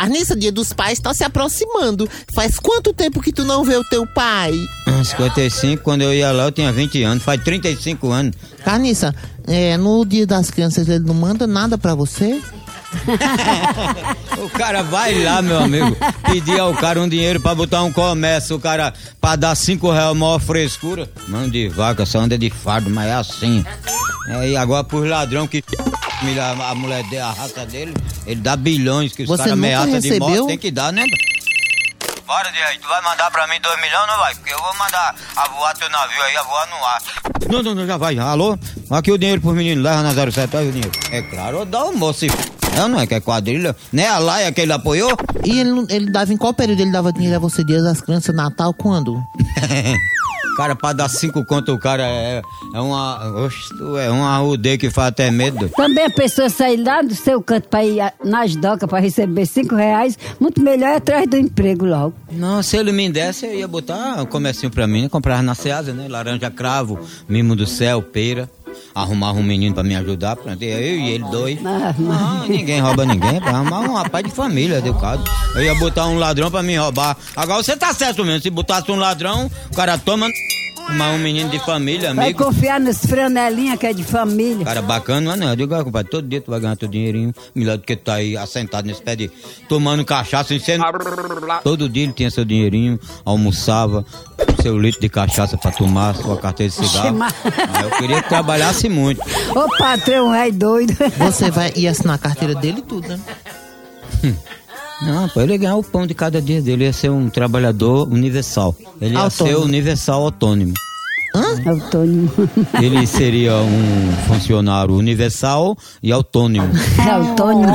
Carniça, dia dos pais tá se aproximando. Faz quanto tempo que tu não vê o teu pai? 55, quando eu ia lá eu tinha 20 anos, faz 35 anos. Carniça, é, no dia das crianças ele não manda nada pra você? o cara vai lá, meu amigo, pedir ao cara um dinheiro pra botar um comércio, o cara pra dar cinco reais, maior frescura. Mão de vaca, só anda de fardo, mas é assim. É, e agora pros ladrão que a mulher dele, a raça dele, ele dá bilhões que os caras ameaçam de morte, tem que dar, né? Bora, aí, tu vai mandar pra mim dois milhões não vai? Porque eu vou mandar a voar teu navio aí, a voar no ar. Não, não, não, já vai. Alô? Aqui o dinheiro pros meninos, leva na 07, aí o dinheiro. É claro, dá o moço. Não, não é que é quadrilha. Nem a laia que ele apoiou. E ele, ele dava em qual período ele dava dinheiro a você, Dias das Crianças, Natal, quando? Cara, pra dar cinco conto, o cara é, é uma. Oxe, é uma arrudeia que faz até medo. Também a pessoa sair lá do seu canto pra ir nas docas pra receber cinco reais, muito melhor é atrás do emprego logo. Não, se ele me desse, eu ia botar um comercinho pra mim, comprar na Ceasa, né? Laranja cravo, mimo do céu, pera arrumar um menino pra me ajudar, pronto, eu e ele dois. Não, ninguém rouba ninguém, pra arrumar um rapaz de família, educado. Eu ia botar um ladrão pra me roubar. Agora você tá certo mesmo, se botasse um ladrão, o cara toma mas um menino de família, amigo. Vai confiar nos franelinha que é de família. Cara bacana, não é? Eu digo, ah, compadre, todo dia tu vai ganhar teu dinheirinho. Melhor do que tu tá aí assentado nesse pé de tomando cachaça, sendo... Todo dia ele tinha seu dinheirinho, almoçava, seu litro de cachaça pra tomar, sua carteira de cigarro. Ah, eu queria que trabalhasse muito. Ô patrão, é doido. Você vai ir assinar a carteira dele e tudo, né? Não, pô, ele ia ganhar o pão de cada dia dele, ia ser um trabalhador universal. Ele ia autônomo. ser universal autônomo. Hã? Autônomo. Ele seria um funcionário universal e autônomo. É autônomo.